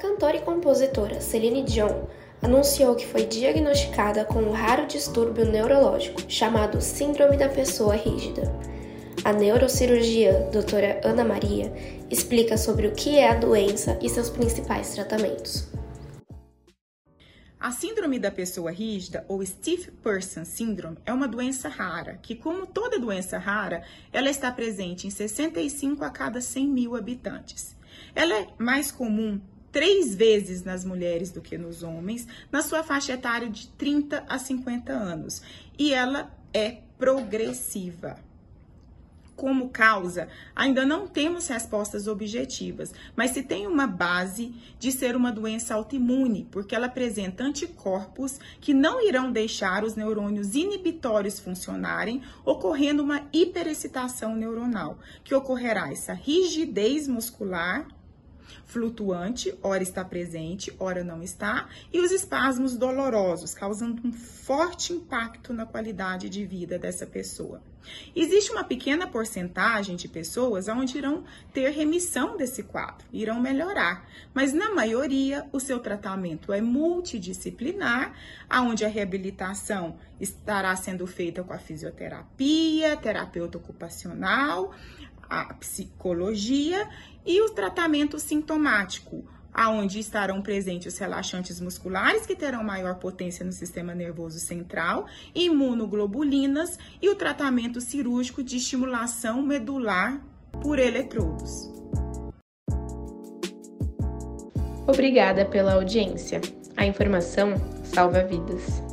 cantora e compositora Celine Dion anunciou que foi diagnosticada com um raro distúrbio neurológico chamado Síndrome da Pessoa Rígida. A neurocirurgiã doutora Ana Maria explica sobre o que é a doença e seus principais tratamentos. A síndrome da pessoa rígida, ou Stiff Person Syndrome, é uma doença rara, que, como toda doença rara, ela está presente em 65 a cada 100 mil habitantes. Ela é mais comum três vezes nas mulheres do que nos homens, na sua faixa etária de 30 a 50 anos, e ela é progressiva. Como causa, ainda não temos respostas objetivas, mas se tem uma base de ser uma doença autoimune, porque ela apresenta anticorpos que não irão deixar os neurônios inibitórios funcionarem, ocorrendo uma hiperexcitação neuronal, que ocorrerá essa rigidez muscular flutuante, ora está presente, ora não está, e os espasmos dolorosos, causando um forte impacto na qualidade de vida dessa pessoa. Existe uma pequena porcentagem de pessoas onde irão ter remissão desse quadro, irão melhorar, mas na maioria o seu tratamento é multidisciplinar, aonde a reabilitação estará sendo feita com a fisioterapia, terapeuta ocupacional, a psicologia e o tratamento sintomático, aonde estarão presentes os relaxantes musculares que terão maior potência no sistema nervoso central, imunoglobulinas e o tratamento cirúrgico de estimulação medular por eletrodos. Obrigada pela audiência. A informação salva vidas.